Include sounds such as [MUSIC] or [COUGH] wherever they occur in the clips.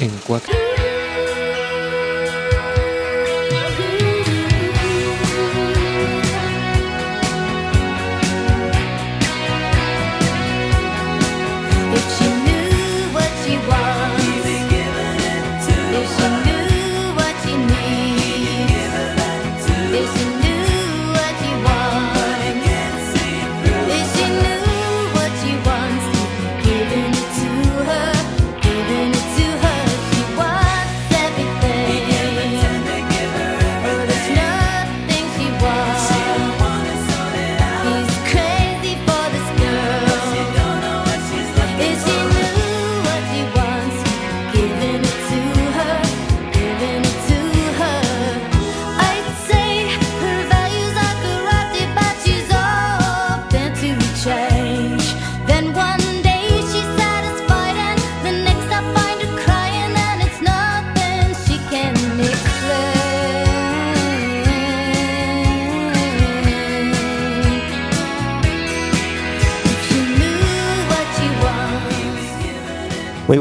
en Cuac.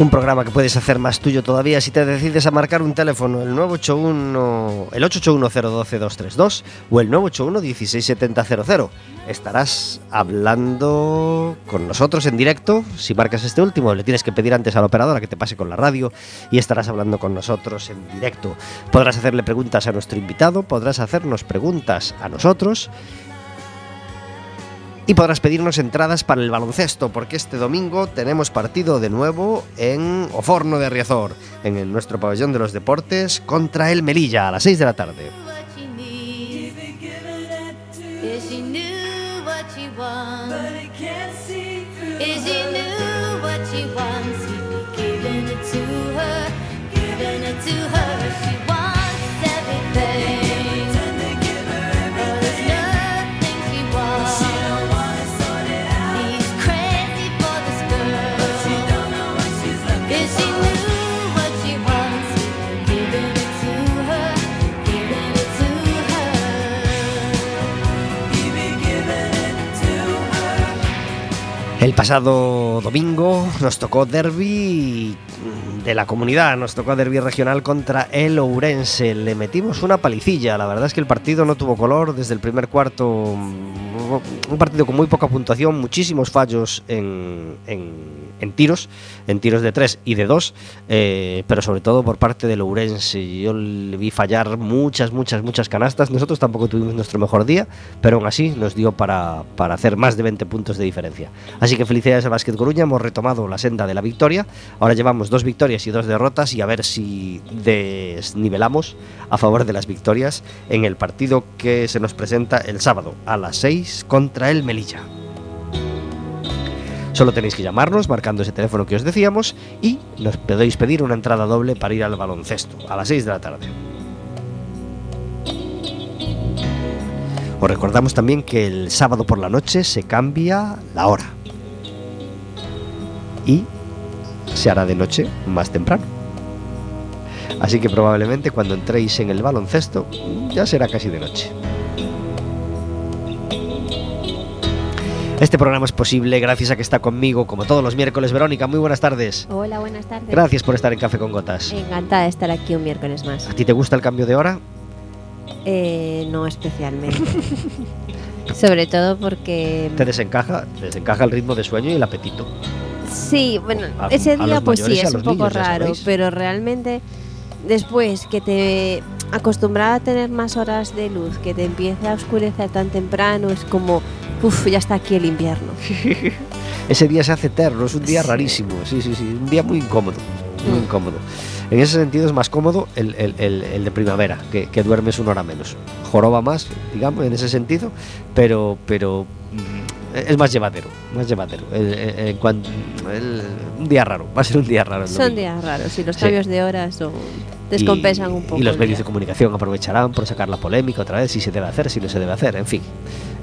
Un programa que puedes hacer más tuyo todavía si te decides a marcar un teléfono, el 981, el 881-012-232 o el 981-16700. Estarás hablando con nosotros en directo. Si marcas este último, le tienes que pedir antes a la operadora que te pase con la radio y estarás hablando con nosotros en directo. Podrás hacerle preguntas a nuestro invitado, podrás hacernos preguntas a nosotros y podrás pedirnos entradas para el baloncesto, porque este domingo tenemos partido de nuevo en Oforno de Riazor, en nuestro pabellón de los deportes, contra el Melilla, a las 6 de la tarde. El pasado domingo nos tocó derby de la comunidad, nos tocó derby regional contra el Ourense. Le metimos una palicilla, la verdad es que el partido no tuvo color desde el primer cuarto. Un partido con muy poca puntuación, muchísimos fallos en, en- en tiros, en tiros de 3 y de 2, pero sobre todo por parte del Ourense. Yo le vi fallar muchas, muchas, muchas canastas. Nosotros tampoco tuvimos nuestro mejor día, pero aún así nos dio para, para hacer más de 20 puntos de diferencia. Así que felicidades a Básquet Coruña, hemos retomado la senda de la victoria. Ahora llevamos dos victorias y dos derrotas y a ver si desnivelamos a favor de las victorias en el partido que se nos presenta el sábado a las 6 contra el Melilla. Solo tenéis que llamarnos marcando ese teléfono que os decíamos y nos podéis pedir una entrada doble para ir al baloncesto a las 6 de la tarde. Os recordamos también que el sábado por la noche se cambia la hora y se hará de noche más temprano. Así que probablemente cuando entréis en el baloncesto ya será casi de noche. Este programa es posible gracias a que está conmigo, como todos los miércoles, Verónica. Muy buenas tardes. Hola, buenas tardes. Gracias por estar en Café con Gotas. Encantada de estar aquí un miércoles más. ¿A ti te gusta el cambio de hora? Eh, no especialmente. [LAUGHS] Sobre todo porque Te desencaja, te desencaja el ritmo de sueño y el apetito. Sí, bueno, A- ese día pues sí, mayores es un poco niños, raro, pero realmente después que te acostumbrada a tener más horas de luz, que te empiece a oscurecer tan temprano, es como, uff, ya está aquí el invierno. [LAUGHS] Ese día se hace eterno, es un día Sí. rarísimo, sí, sí, sí, un día muy incómodo, muy Mm. incómodo. En ese sentido es más cómodo el, el- el- el de primavera, que, que duermes una hora menos. Joroba más, digamos, en ese sentido, pero, pero es más llevadero, más llevadero. El- un día raro, va a ser un día raro. Son días raros y los Sí. cambios de horas son, descompensan Y- un poco. Y los medios de comunicación aprovecharán por sacar la polémica otra vez, si se debe hacer, si no se debe hacer, en fin.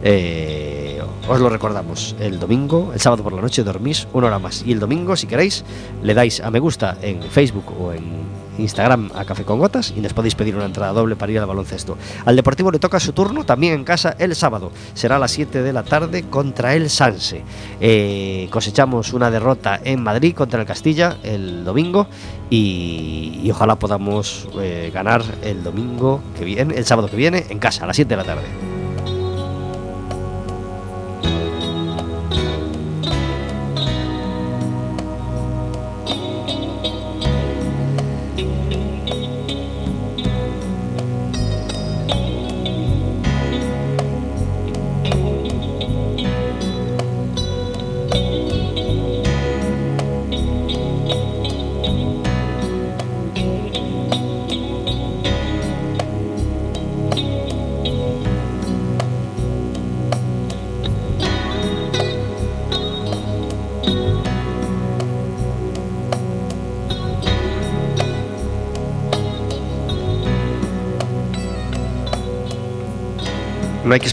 Eh, os lo recordamos, el domingo, el sábado por la noche dormís una hora más. Y el domingo, si queréis, le dais a me gusta en Facebook o en Instagram a Café con Gotas y nos podéis pedir una entrada doble para ir al baloncesto. Al Deportivo le toca su turno también en casa el sábado. Será a las 7 de la tarde contra el Sanse. Eh, cosechamos una derrota en Madrid contra el Castilla el domingo y, ojalá podamos eh, ganar el domingo que viene, el sábado que viene en casa a las 7 de la tarde.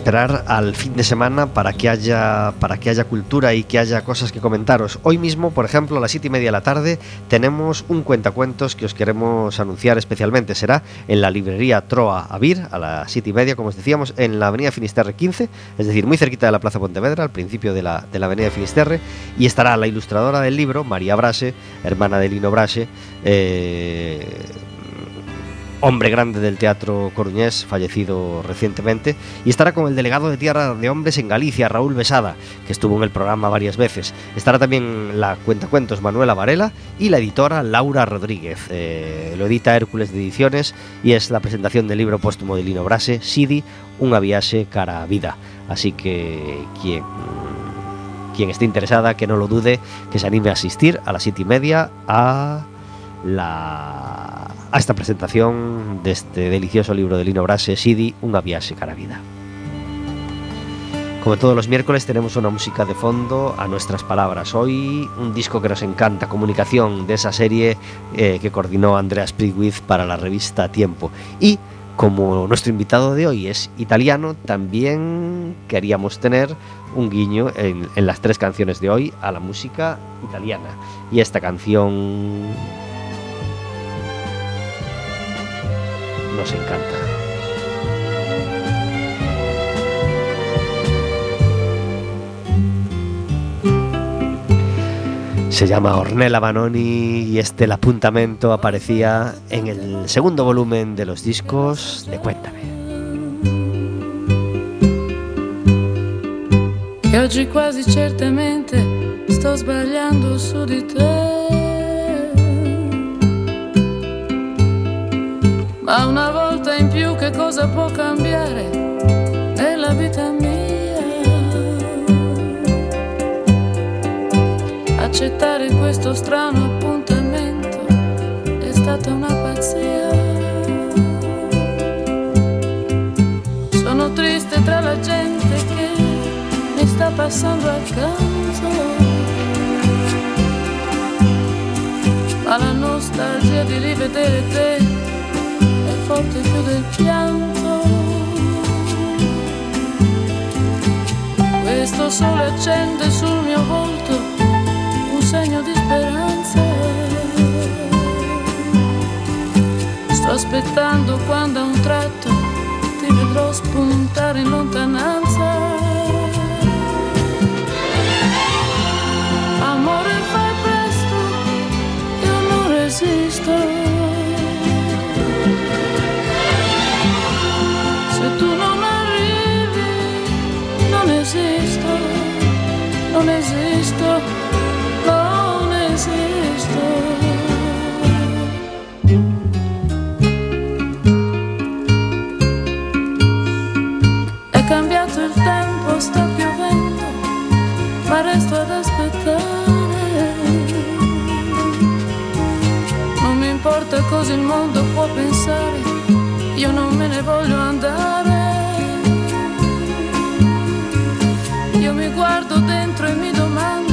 Esperar al fin de semana para que haya para que haya cultura y que haya cosas que comentaros. Hoy mismo, por ejemplo, a las siete y media de la tarde, tenemos un cuentacuentos que os queremos anunciar especialmente. Será en la librería Troa Avir, a las siete y media, como os decíamos, en la avenida Finisterre 15, es decir, muy cerquita de la Plaza Pontevedra, al principio de la, de la avenida Finisterre, y estará la ilustradora del libro, María Brase, hermana de Lino Brase, eh, hombre grande del teatro coruñés, fallecido recientemente, y estará con el delegado de Tierra de Hombres en Galicia, Raúl Besada, que estuvo en el programa varias veces. Estará también la cuentacuentos Manuela Varela y la editora Laura Rodríguez. Eh, lo edita Hércules de Ediciones y es la presentación del libro póstumo de Lino Brase, Sidi, un viaje cara a vida. Así que quien quien esté interesada, que no lo dude, que se anime a asistir a las siete y media a la a esta presentación de este delicioso libro de Lino Brase, Sidi, Unha viaxe cara vida. Como todos los miércoles tenemos una música de fondo a nuestras palabras. Hoy un disco que nos encanta, comunicación de esa serie eh, que coordinó Andrea Sprigwith para la revista Tiempo. Y como nuestro invitado de hoy es italiano, también queríamos tener un guiño en, en las tres canciones de hoy a la música italiana. Y esta canción nos encanta. Se llama Ornella Banoni y este el apuntamento aparecía en el segundo volumen de los discos de Cuéntame. Sto sbagliando. Ma una volta in più che cosa può cambiare nella vita mia? Accettare questo strano appuntamento è stata una pazzia. Sono triste tra la gente che mi sta passando accanto. Ma la nostalgia di rivedere te forte più del pianto. Questo sole accende sul mio volto un segno di speranza. Sto aspettando quando a un tratto ti vedrò spuntare in lontananza. Amore, fai presto, io non resisto. non esisto, non esisto. È cambiato il tempo, sta piovendo, ma resto ad aspettare. Non mi importa cosa il mondo può pensare, io non me ne voglio andare. Guardo dentro e mi domando,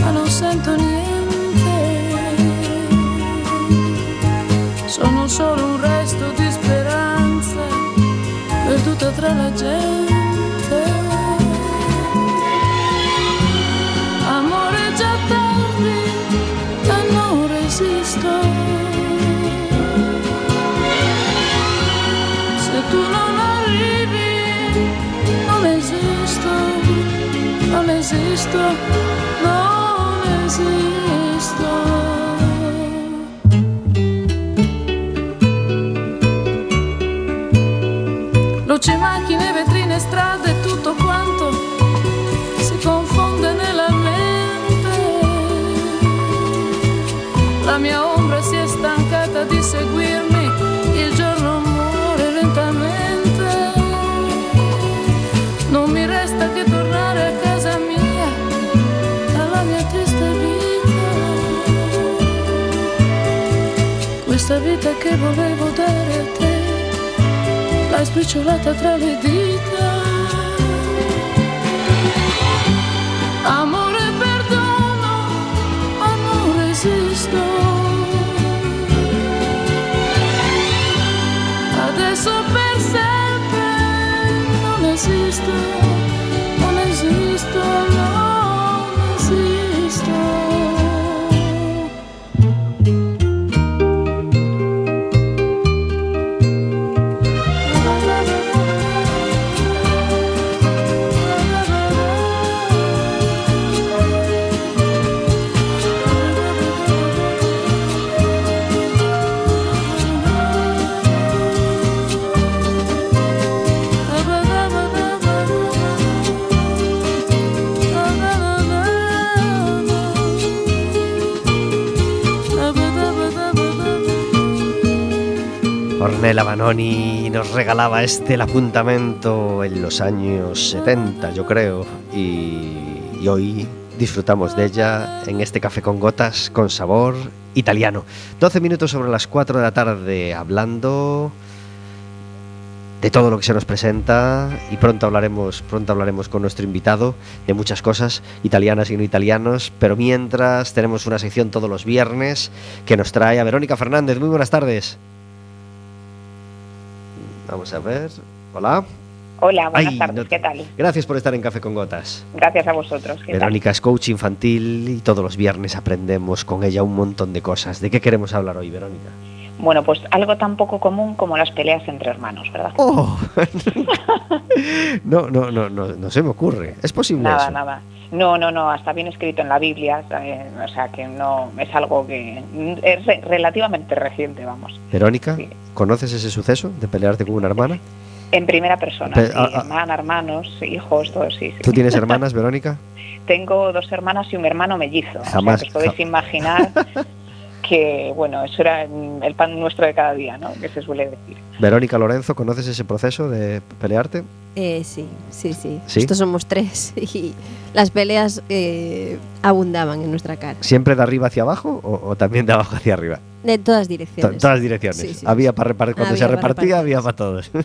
ma non sento niente. Sono solo un resto di speranza, perduta tra la gente. stop che volevo dare a te, l'hai sbriciolata tra le dita. Amore, perdono, ma non resisto. Adesso per sempre non esisto, non esisto, non Ornella Vanoni nos regalaba este el apuntamento en los años 70, yo creo, y, y hoy disfrutamos de ella en este café con gotas con sabor italiano. 12 minutos sobre las 4 de la tarde hablando de todo lo que se nos presenta y pronto hablaremos, pronto hablaremos con nuestro invitado de muchas cosas italianas y no italianos, pero mientras tenemos una sección todos los viernes que nos trae a Verónica Fernández. Muy buenas tardes. Vamos a ver. Hola. Hola, buenas Ay, tardes, no te- ¿qué tal? Gracias por estar en Café con Gotas. Gracias a vosotros. ¿qué tal? Verónica es coach infantil y todos los viernes aprendemos con ella un montón de cosas. ¿De qué queremos hablar hoy, Verónica? Bueno, pues algo tan poco común como las peleas entre hermanos, ¿verdad? ¡Oh! [LAUGHS] no, no, no, no, no se me ocurre. ¿Es posible Nada, eso? nada. No, no, no, hasta bien escrito en la Biblia, eh, o sea que no es algo que es re- relativamente reciente, vamos. Verónica, Sí. ¿conoces ese suceso de pelearte con una hermana? En primera persona, Pe- sí, ah, ah. hermana, hermanos, hijos, todo, sí, sí. ¿Tú tienes [LAUGHS] hermanas, Verónica? Tengo dos hermanas y un hermano mellizo. Jamás, O sea, que os podéis imaginar [LAUGHS] que, bueno, eso era el pan nuestro de cada día, ¿no? Que se suele decir. Verónica Lorenzo, ¿conoces ese proceso de pelearte? Eh, sí, sí, sí, ¿Sí? Estos somos tres [LAUGHS] y las peleas eh, abundaban en nuestra cara. ¿Siempre de arriba hacia abajo o, o también de abajo hacia arriba? De todas To- direcciones. todas direcciones. Sí, sí, había sí. para repartir, cuando Había se repartía, repartir, había para todos. [LAUGHS]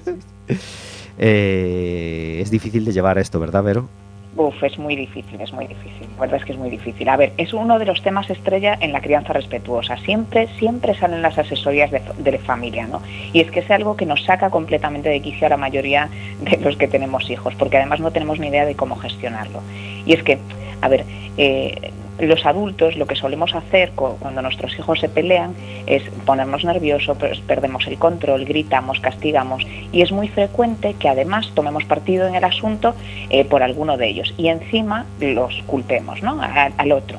Eh, es difícil de llevar esto, ¿verdad, Vero? Uf, es muy difícil, es muy difícil. La verdad es que es muy difícil. A ver, es uno de los temas estrella en la crianza respetuosa. Siempre, siempre salen las asesorías de, de familia, ¿no? Y es que es algo que nos saca completamente de quicio a la mayoría de los que tenemos hijos, porque además no tenemos ni idea de cómo gestionarlo. Y es que, a ver, eh, los adultos lo que solemos hacer cu- cuando nuestros hijos se pelean es ponernos nerviosos, perdemos el control, gritamos, castigamos y es muy frecuente que además tomemos partido en el asunto eh, por alguno de ellos y encima los culpemos ¿no? Al otro.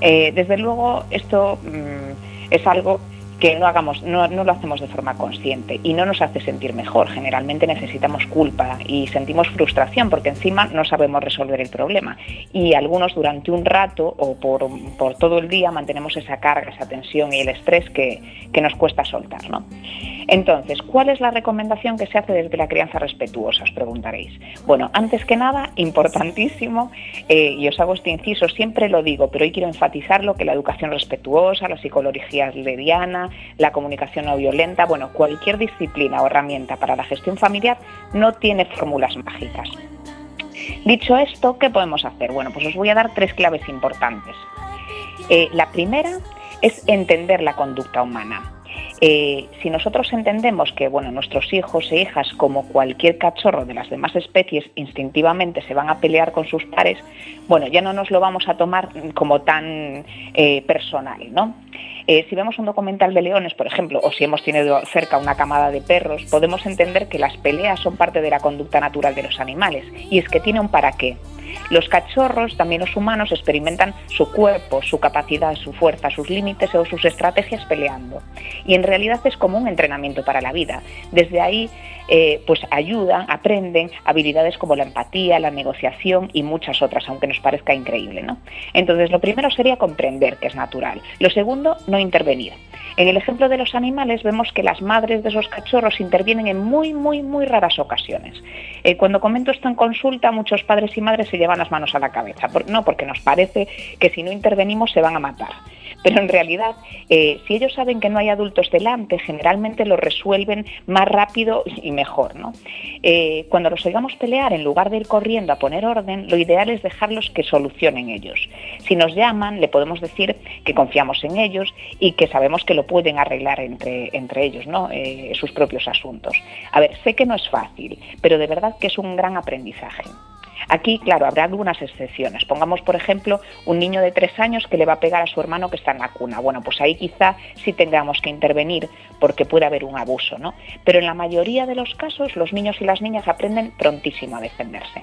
Eh, desde luego esto mm, es algo que no hagamos, no, no lo hacemos de forma consciente y no nos hace sentir mejor. Generalmente necesitamos culpa y sentimos frustración porque encima no sabemos resolver el problema. Y algunos durante un rato o por, por todo el día mantenemos esa carga, esa tensión y el estrés que, que nos cuesta soltar. ¿no? Entonces, ¿cuál es la recomendación que se hace desde la crianza respetuosa? Os preguntaréis. Bueno, antes que nada, importantísimo, eh, y os hago este inciso, siempre lo digo, pero hoy quiero enfatizarlo, que la educación respetuosa, la psicología leviana, la comunicación no violenta, bueno, cualquier disciplina o herramienta para la gestión familiar no tiene fórmulas mágicas. Dicho esto, ¿qué podemos hacer? Bueno, pues os voy a dar tres claves importantes. Eh, la primera es entender la conducta humana. Eh, si nosotros entendemos que bueno, nuestros hijos e hijas, como cualquier cachorro de las demás especies, instintivamente se van a pelear con sus pares, bueno, ya no nos lo vamos a tomar como tan eh, personal, ¿no? Eh, si vemos un documental de leones, por ejemplo, o si hemos tenido cerca una camada de perros, podemos entender que las peleas son parte de la conducta natural de los animales, y es que tiene un para qué. Los cachorros, también los humanos, experimentan su cuerpo, su capacidad, su fuerza, sus límites o sus estrategias peleando. Y en realidad es como un entrenamiento para la vida. Desde ahí eh, pues ayudan, aprenden habilidades como la empatía, la negociación y muchas otras, aunque nos parezca increíble. ¿no? Entonces, lo primero sería comprender que es natural. Lo segundo, no intervenir. En el ejemplo de los animales vemos que las madres de esos cachorros intervienen en muy, muy, muy raras ocasiones. Eh, cuando comento esto en consulta, muchos padres y madres se llevan las manos a la cabeza, no porque nos parece que si no intervenimos se van a matar pero en realidad, eh, si ellos saben que no hay adultos delante, generalmente lo resuelven más rápido y mejor. ¿no? Eh, cuando los oigamos pelear, en lugar de ir corriendo a poner orden, lo ideal es dejarlos que solucionen ellos. Si nos llaman, le podemos decir que confiamos en ellos y que sabemos que lo pueden arreglar entre, entre ellos, ¿no? Eh, sus propios asuntos. A ver, sé que no es fácil, pero de verdad que es un gran aprendizaje. Aquí, claro, habrá algunas excepciones. Pongamos, por ejemplo, un niño de tres años que le va a pegar a su hermano que está en la cuna. Bueno, pues ahí quizá sí tengamos que intervenir porque puede haber un abuso, ¿no? Pero en la mayoría de los casos los niños y las niñas aprenden prontísimo a defenderse.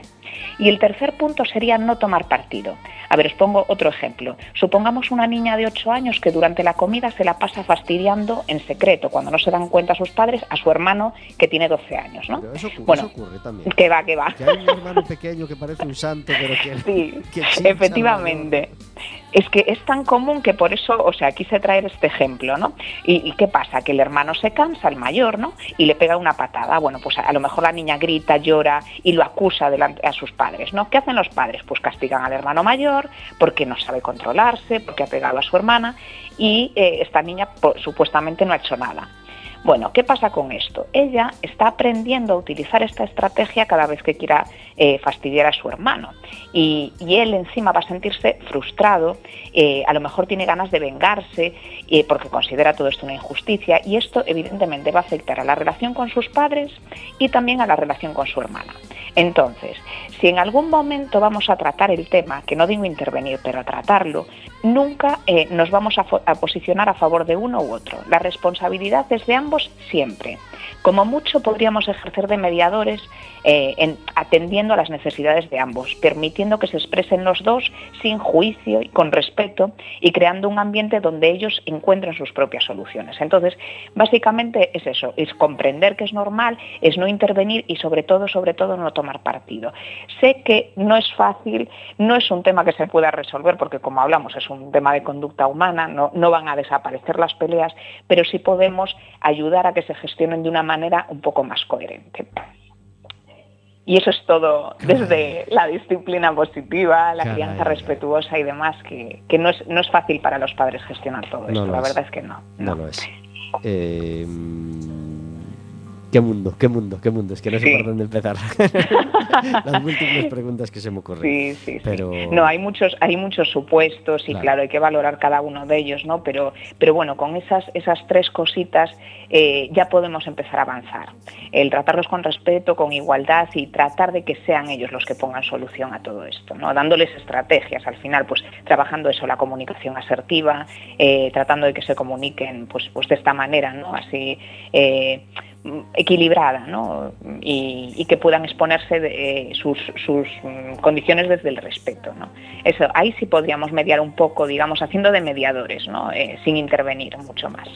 Y el tercer punto sería no tomar partido. A ver, os pongo otro ejemplo. Supongamos una niña de ocho años que durante la comida se la pasa fastidiando en secreto, cuando no se dan cuenta sus padres, a su hermano que tiene 12 años, ¿no? Pero eso, bueno, eso ocurre también. que va, que va. Que hay un hermano pequeño que parece un santo, pero que, Sí, que efectivamente. Es que es tan común que por eso, o sea, quise traer este ejemplo, ¿no? ¿Y, y qué pasa? Que el hermano se cansa, el mayor, ¿no? Y le pega una patada. Bueno, pues a, a lo mejor la niña grita, llora y lo acusa delante a sus padres, ¿no? ¿Qué hacen los padres? Pues castigan al hermano mayor porque no sabe controlarse, porque ha pegado a su hermana y eh, esta niña pues, supuestamente no ha hecho nada. Bueno, ¿qué pasa con esto? Ella está aprendiendo a utilizar esta estrategia cada vez que quiera eh, fastidiar a su hermano. Y, él encima va a sentirse frustrado, eh, a lo mejor tiene ganas de vengarse eh, porque considera todo esto una injusticia y esto evidentemente va a afectar a la relación con sus padres y también a la relación con su hermana. Entonces, si en algún momento vamos a tratar el tema, que no digo intervenir, pero a tratarlo, nunca nos vamos a, a, posicionar a favor de uno u otro. La responsabilidad es de ambos siempre. Como mucho podríamos ejercer de mediadores eh, en, atendiendo a las necesidades de ambos, permitiendo que se expresen los dos sin juicio y con respeto y creando un ambiente donde ellos encuentren sus propias soluciones. Entonces, básicamente es eso, es comprender que es normal, es no intervenir y sobre todo, sobre todo, no tomar partido. Sé que no es fácil, no es un tema que se pueda resolver porque como hablamos es un tema de conducta humana, no, no van a desaparecer las peleas, pero sí podemos ayudar a que se gestionen de una manera un poco más coherente. Y eso es todo desde la disciplina positiva, la Caray. crianza respetuosa y demás, que, que no, es, no, es, fácil para los padres gestionar todo esto. No la verdad es que no. No, no lo es. Eh, qué mundo, qué mundo, qué mundo. Es que no sé por dónde empezar. [LAUGHS] Las múltiples preguntas que se me ocurren. Sí, sí, pero... sí. No, hay muchos, hay muchos supuestos y claro. claro. hay que valorar cada uno de ellos, ¿no? Pero, pero bueno, con esas, esas tres cositas eh, ya podemos empezar a avanzar. El tratarlos con respeto, con igualdad y tratar de que sean ellos los que pongan solución a todo esto, ¿no? Dándoles estrategias, al final, pues trabajando eso, la comunicación asertiva, eh, tratando de que se comuniquen, pues, pues de esta manera, ¿no? Así. Eh, equilibrada ¿no? y, y, que puedan exponerse de, eh, sus, sus, condiciones desde el respeto. ¿no? Eso, ahí sí podríamos mediar un poco, digamos, haciendo de mediadores, ¿no? Eh, sin intervenir mucho más.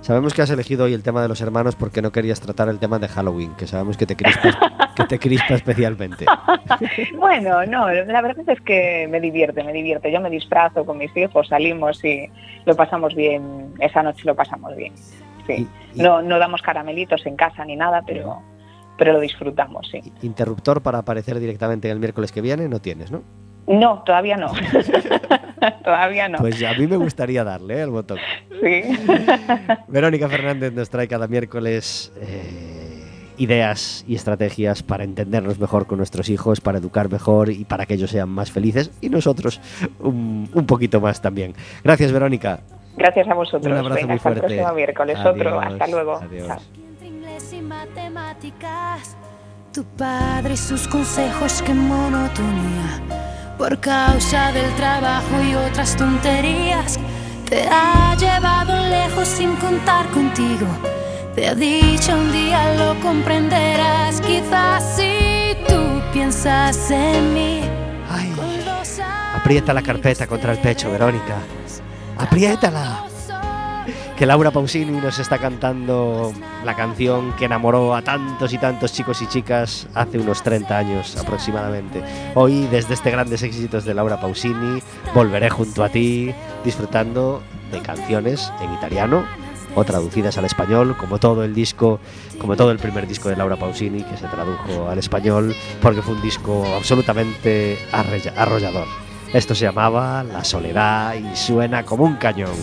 Sabemos que has elegido hoy el tema de los hermanos porque no querías tratar el tema de Halloween, que sabemos que te crispa, [LAUGHS] que te crispa especialmente. [LAUGHS] bueno, no, la verdad es que me divierte, me divierte. Yo me disfrazo con mis hijos, salimos y lo pasamos bien, esa noche lo pasamos bien. Sí. Y, y, no, no damos caramelitos en casa ni nada, pero, pero lo disfrutamos, sí. Interruptor para aparecer directamente el miércoles que viene no tienes, ¿no? No, todavía no. [LAUGHS] todavía no. Pues a mí me gustaría darle ¿eh? el botón. Sí. [LAUGHS] Verónica Fernández nos trae cada miércoles eh, ideas y estrategias para entendernos mejor con nuestros hijos, para educar mejor y para que ellos sean más felices y nosotros un, un poquito más también. Gracias, Verónica. Gracias a vosotros. Un abrazo Venga, muy hasta el fuerte. próximo miércoles. Adiós, Otro. Hasta luego. adiós. Chao. Entre inglés y matemáticas. Tu padre y sus consejos, qué monotonía. Por causa del trabajo y otras tonterías, te ha llevado lejos sin contar contigo. Te ha dicho un día lo comprenderás, quizás si tú piensas en mí. Ay, aprieta la carpeta contra el pecho, Verónica. Apriétala. Que Laura Pausini nos está cantando la canción que enamoró a tantos y tantos chicos y chicas hace unos 30 años aproximadamente. Hoy, desde este grandes éxitos de Laura Pausini, volveré junto a ti disfrutando de canciones en italiano o traducidas al español, como todo el disco, como todo el primer disco de Laura Pausini que se tradujo al español, porque fue un disco absolutamente arrollador. Esto se llamaba La Soledad y suena como un cañón.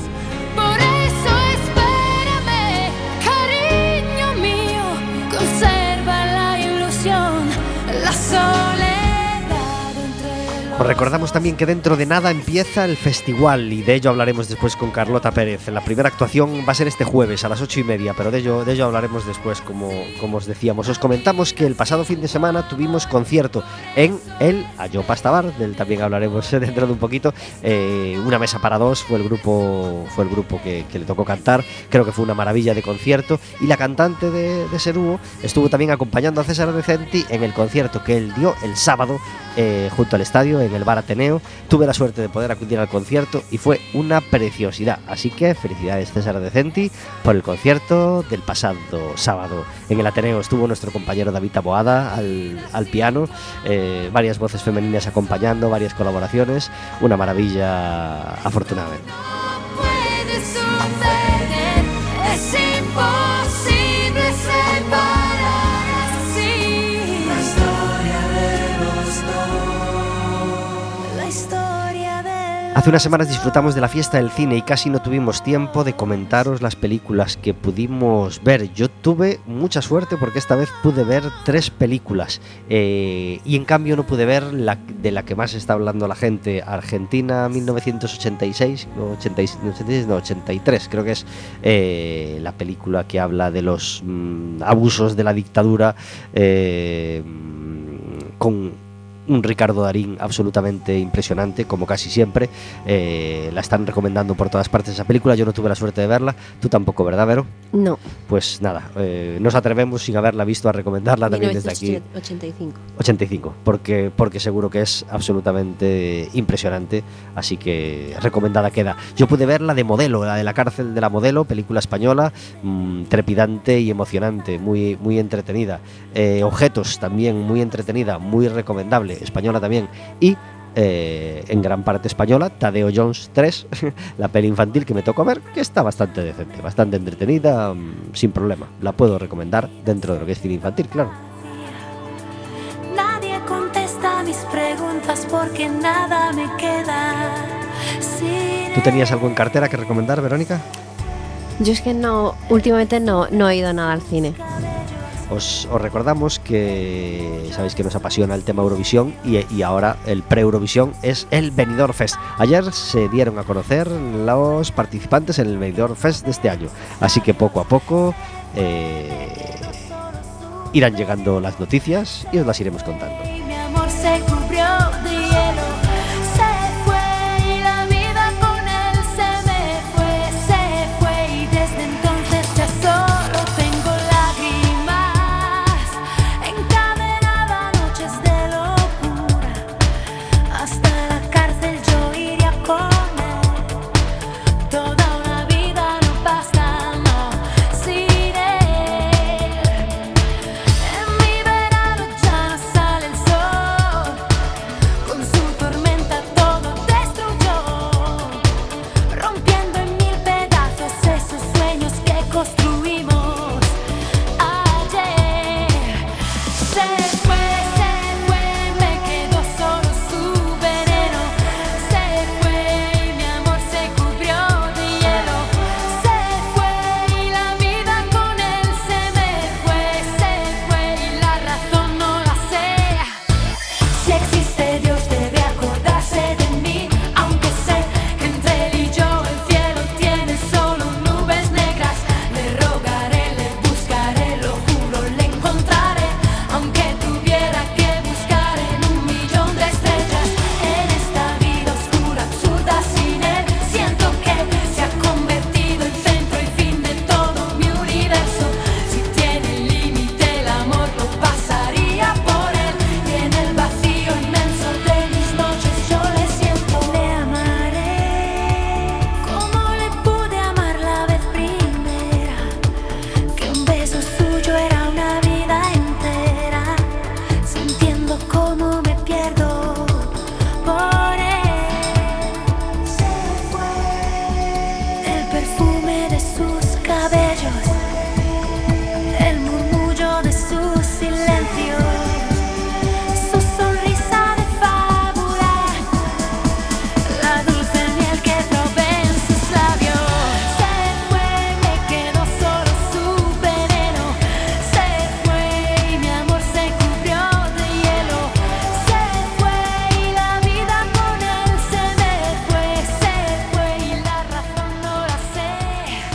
Os recordamos también que dentro de nada empieza el festival y de ello hablaremos después con Carlota Pérez. La primera actuación va a ser este jueves a las ocho y media, pero de ello, de ello hablaremos después, como, como os decíamos. Os comentamos que el pasado fin de semana tuvimos concierto en el Ayopas Bar, del también hablaremos [LAUGHS] dentro de un poquito. Eh, una mesa para dos fue el grupo, fue el grupo que, que le tocó cantar. Creo que fue una maravilla de concierto y la cantante de, de Serúo estuvo también acompañando a César Decenti en el concierto que él dio el sábado eh, junto al estadio en el Bar Ateneo. Tuve la suerte de poder acudir al concierto y fue una preciosidad. Así que felicidades César Decenti por el concierto del pasado sábado. En el Ateneo estuvo nuestro compañero David Taboada al, piano, eh, varias voces femeninas acompañando, varias colaboraciones. Una maravilla afortunadamente. Hace unas semanas disfrutamos de la fiesta del cine y casi no tuvimos tiempo de comentaros las películas que pudimos ver. Yo tuve mucha suerte porque esta vez pude ver tres películas eh, y en cambio no pude ver la de la que más está hablando la gente, Argentina 1986, no, 86, no, 86, no, 83 creo que es eh, la película que habla de los mm, abusos de la dictadura eh, con un Ricardo Darín absolutamente impresionante, como casi siempre. Eh, la están recomendando por todas partes esa película. Yo no tuve la suerte de verla, tú tampoco, ¿verdad, Vero? No, Pues nada, eh, nos atrevemos sin haberla visto a recomendarla también desde aquí. 1985. 85, porque, porque seguro que es absolutamente impresionante, así que recomendada queda. Yo pude ver la de Modelo, la de la cárcel de la Modelo, película española, mm, trepidante y emocionante, muy, muy entretenida. Eh, Objetos también muy entretenida, muy recomendable, española también. Y eh, en gran parte española, Tadeo Jones 3, [LAUGHS] la peli infantil que me tocó ver, que está bastante decente, bastante entretenida, mm, sin problema. La puedo recomendar dentro de lo que es cine infantil, claro. Nadie contesta mis preguntas porque nada me queda. Sin ¿Tú tenías algo en cartera que recomendar, Verónica? Yo es que no, últimamente no, no he ido nada al cine. Os, os recordamos que sabéis que nos apasiona el tema Eurovisión y, y ahora el pre-Eurovisión es el Benidorm Fest. Ayer se dieron a conocer los participantes en el Benidorm Fest de este año, así que poco a poco eh, irán llegando las noticias y os las iremos contando.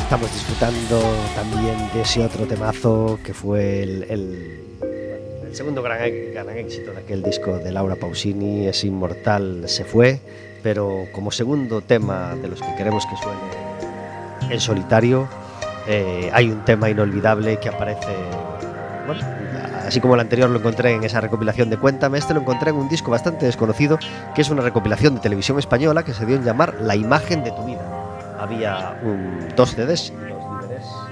Estamos disfrutando también de ese otro temazo que fue el, segundo gran, gran éxito de aquel disco de Laura Pausini, Es Inmortal se fue, pero como segundo tema de los que queremos que suene en solitario, eh, hay un tema inolvidable que aparece, bueno, así como el anterior lo encontré en esa recopilación de Cuéntame, este lo encontré en un disco bastante desconocido, que es una recopilación de televisión española que se dio en llamar La imagen de tu vida. Había un, dos CDs,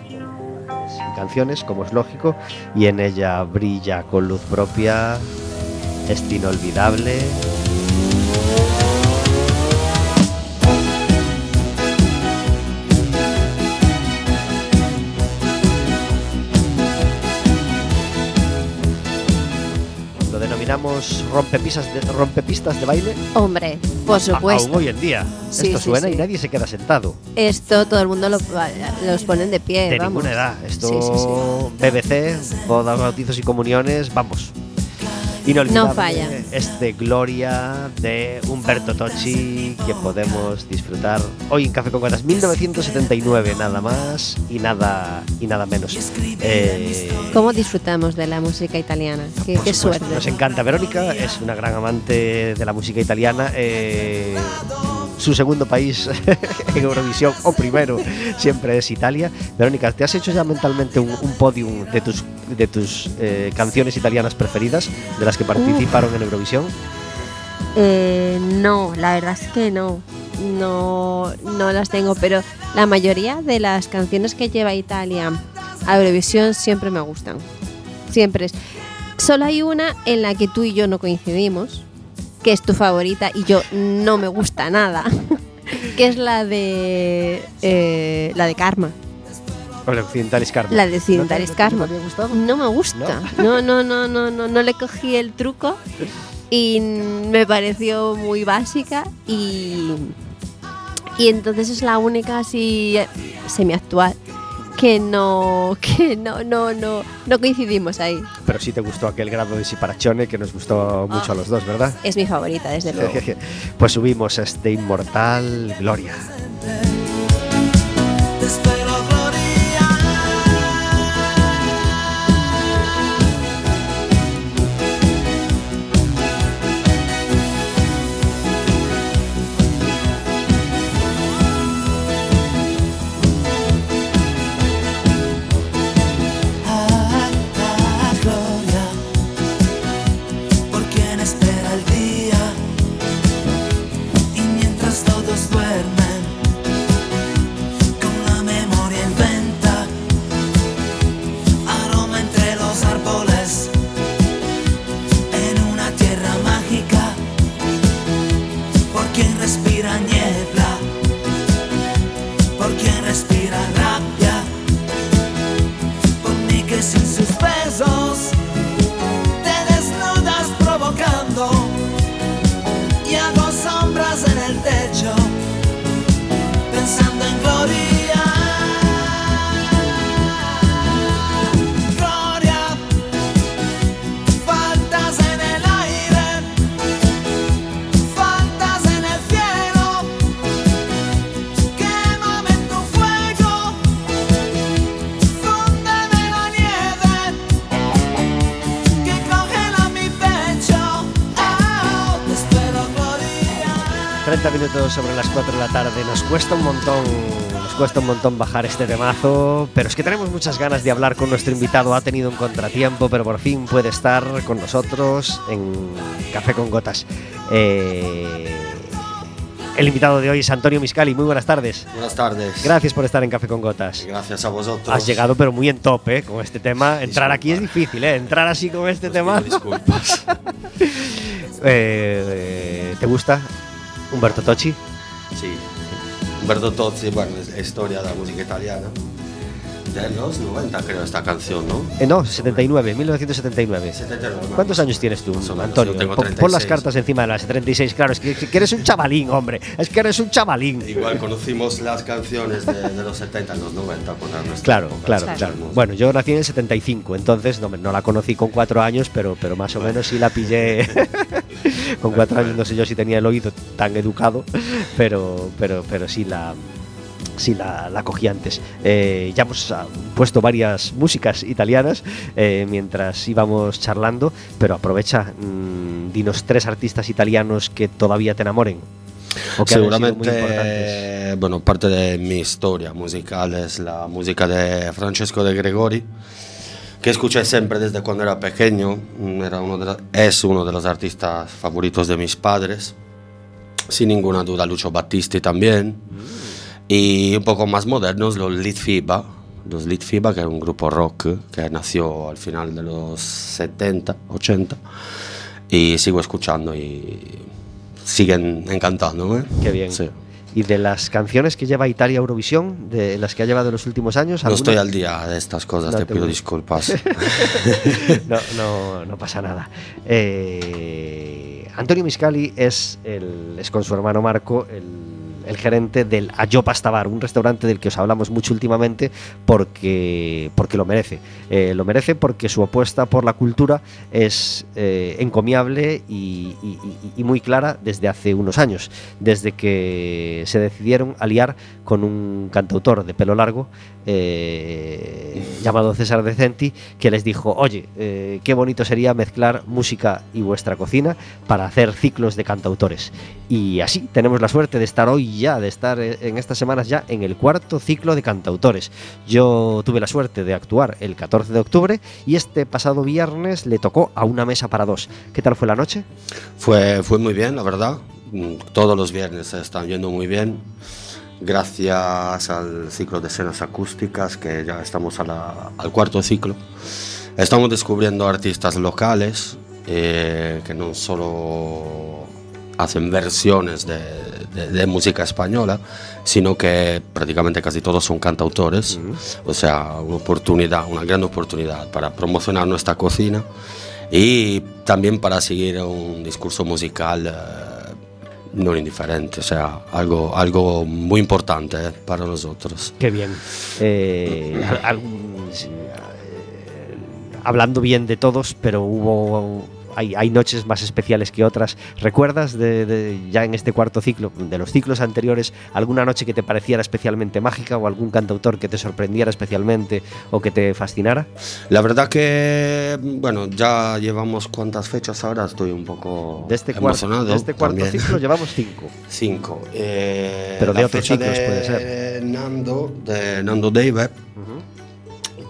y canciones, como es lógico, y en ella brilla con luz propia este inolvidable. Lo denominamos rompepistas de, rompepistas de baile. Hombre, por a- supuesto. Aún hoy en día. Sí, Esto sí, suena sí. y nadie se queda sentado. Esto todo el mundo lo, los ponen de pie. de vamos. ninguna edad. Esto. BBC, bodas, bautizos y comuniones, vamos. Inolvidable No falla. Este Gloria de Humberto Tocci que podemos disfrutar hoy en Café con Gatas 1979, nada más y nada y nada menos. Eh, ¿Cómo disfrutamos de la música italiana? Qué, por qué supuesto, suerte. Nos encanta. Verónica es una gran amante de la música italiana. eh, su segundo país [LAUGHS] en Eurovisión, o primero, siempre es Italia. Verónica, ¿te has hecho ya mentalmente un, un podium de tus, de tus eh, canciones italianas preferidas, de las que participaron en Eurovisión? Eh, no, la verdad es que no. No, no las tengo, pero la mayoría de las canciones que lleva Italia a Eurovisión siempre me gustan. Siempre. Solo hay una en la que tú y yo no coincidimos, que es tu favorita y yo no me gusta nada, [LAUGHS] que es la de eh, la de Karma. O la Occidentalis Karma. La de Occidentalis ¿No te- Karma. ¿No te me gusta. No, no, no, no, no, no le cogí el truco y me pareció muy básica y y entonces es la única así semiactual que no que no no no no coincidimos ahí. Pero sí te gustó aquel grado de Siparachone que nos gustó mucho a los dos, ¿verdad? Es mi favorita desde luego. Pues subimos este inmortal Gloria. Minutos sobre las 4 de la tarde. Nos cuesta un montón, nos cuesta un montón bajar este temazo, pero es que tenemos muchas ganas de hablar con nuestro invitado. Ha tenido un contratiempo, pero por fin puede estar con nosotros en Café con Gotas. Eh, el invitado de hoy es Antonio Miscali. Muy buenas tardes. Buenas tardes. Gracias por estar en Café con Gotas. Gracias a vosotros. Has llegado pero muy en top, ¿eh? Con este tema. Entrar Disculpa. aquí es difícil, ¿eh? Entrar así con este tema. Disculpas. [LAUGHS] Eh, ¿Te gusta Humberto Tocci? sí. Umberto Tozzi, bueno, es historia de la música italiana. De los 90 creo esta canción, ¿no? Eh, no, 79, 1979. 79. ¿Cuántos años tienes tú, menos, Antonio? tengo Pon- Pon las 36. cartas encima de las 36. Claro, es que, que eres un chavalín, hombre. Es que eres un chavalín. Igual conocimos las canciones de, de los 70 y los 90 por nuestra Claro, época, claro, claro. Bueno, yo nací en el 75, entonces no, no la conocí con cuatro años, pero, pero más o menos sí la pillé. [LAUGHS] con cuatro años no sé yo si tenía el oído tan educado, pero, pero, pero sí la, Sí, la, la cogí antes. Eh, ya hemos ah, puesto varias músicas italianas eh, mientras íbamos charlando, pero aprovecha, mm, dinos tres artistas italianos que todavía te enamoren. Seguramente, bueno, parte de mi historia musical es la música de Francesco de Gregori, que escuché siempre desde cuando era pequeño. Mm, Era uno de la- es uno de los artistas favoritos de mis padres. Sin ninguna duda, Lucio Battisti también. Y un poco más modernos, los Litfiba. Los Litfiba, que era un grupo rock que nació al final de los 70, 80. Y sigo escuchando y siguen encantando. ¿eh? Qué bien. Sí. Y de las canciones que lleva Italia Eurovisión, de las que ha llevado en los últimos años, No ¿alguna? estoy al día de estas cosas, No te te pido disculpas. [LAUGHS] no, no, no pasa nada. Eh, Antonio Miscali es, el, es con su hermano Marco el, el gerente del Ayopas Bar, un restaurante del que os hablamos mucho últimamente porque, porque lo merece. Eh, lo merece porque su apuesta por la cultura es eh, encomiable y, muy clara desde hace unos años, desde que se decidieron aliar con un cantautor de pelo largo eh, llamado César Decenti, que les dijo, oye, qué bonito sería mezclar música y vuestra cocina para hacer ciclos de cantautores. Y así tenemos la suerte de estar hoy ya, de estar eh, en estas semanas ya en el cuarto ciclo de cantautores. Yo tuve la suerte de actuar el 14 de octubre y este pasado viernes le tocó a una mesa para dos. ¿Qué tal fue la noche? Fue, fue muy bien, la verdad. Mm, Todos los viernes están yendo muy bien. Gracias al ciclo de escenas acústicas, que ya estamos a la- al cuarto ciclo. Estamos descubriendo artistas locales eh, que no solo hacen versiones de, de- de música española, sino que prácticamente casi todos son cantautores. O sea, una oportunidad, una gran oportunidad para promocionar nuestra cocina y también para seguir un discurso musical eh, no indiferente, o sea, algo, algo muy importante eh, para nosotros. Qué bien. Eh, [LAUGHS] al- algún- sí, eh, hablando bien de todos, pero hubo hay, hay noches más especiales que otras. ¿Recuerdas de, de- ya en este cuarto ciclo, de los ciclos anteriores, alguna noche que te pareciera especialmente mágica o algún cantautor que te sorprendiera especialmente o que te fascinara? La verdad que, bueno, ya llevamos cuántas fechas ahora, estoy un poco De este, cuarto, emocionado. de este cuarto también. ciclo llevamos [LAUGHS] cinco. Cinco. Eh, Pero de otros ciclos de puede ser. Nando, de Nando David,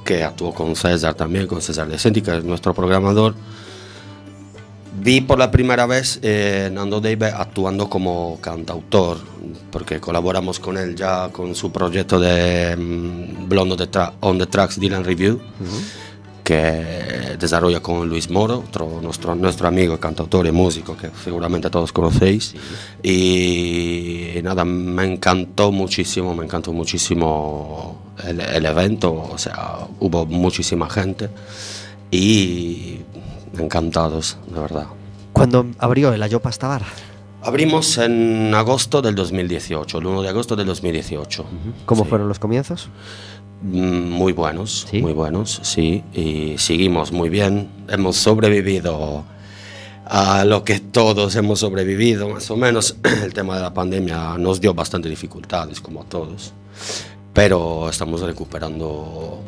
que actuó con César también, con César Decenti, que es nuestro programador. Vi por la primera vez eh, Nando David actuando como cantautor, porque colaboramos con él ya con su proyecto de Blonde on the, Tra- on the Tracks Dylan Review, que desarrolla con Luis Moro, otro, nuestro, nuestro amigo cantautor y músico que seguramente todos conocéis. Y nada, me encantó muchísimo, me encantó muchísimo el, el evento, o sea, hubo muchísima gente. Y encantados, de verdad. Cuando abrió el Ayopas Bar. Abrimos en agosto del 2018, el 1 de agosto del 2018. ¿Cómo Sí. fueron los comienzos? Mm, Muy buenos, ¿Sí? muy buenos, sí. Y seguimos muy bien. Hemos sobrevivido a lo que todos hemos sobrevivido, más o menos. [CLEARS THROAT] El tema de la pandemia nos dio bastante dificultades, como a todos. Pero estamos recuperando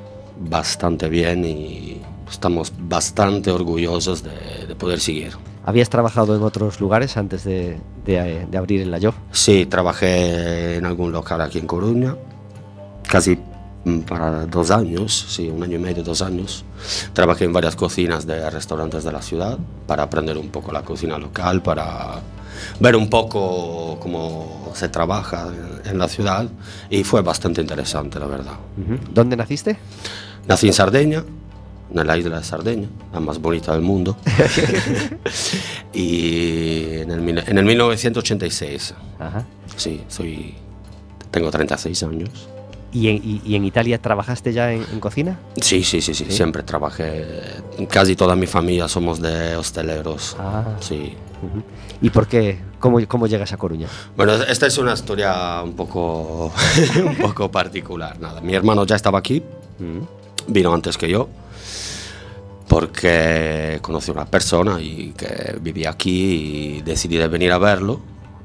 bastante bien y estamos bastante orgullosos de, de poder seguir. ¿Habías trabajado en otros lugares antes de, de- de abrir el Ayo? Sí, trabajé en algún local aquí en Coruña, casi mm, para dos años, sí, un año y medio, dos años. Trabajé en varias cocinas de restaurantes de la ciudad para aprender un poco la cocina local, para ver un poco cómo se trabaja en- en la ciudad y fue bastante interesante, la verdad. ¿Dónde naciste? Nací en Sardeña, en la isla de Sardeña, la más bonita del mundo. [LAUGHS] y en el, en el 1986. Ajá. Sí, soy. Tengo 36 años. ¿Y en, y- y en Italia trabajaste ya en, en cocina? Sí, sí, sí, sí, siempre trabajé. Casi toda mi familia somos de hosteleros. Ah. Sí. Ujú. ¿Y por qué? ¿Cómo, cómo llegas a Coruña? Bueno, esta es una historia un poco, [LAUGHS] un poco particular. Nada, mi hermano ya estaba aquí, vino antes que yo, porque conocí a una persona y que vivía aquí y decidí de venir a verlo.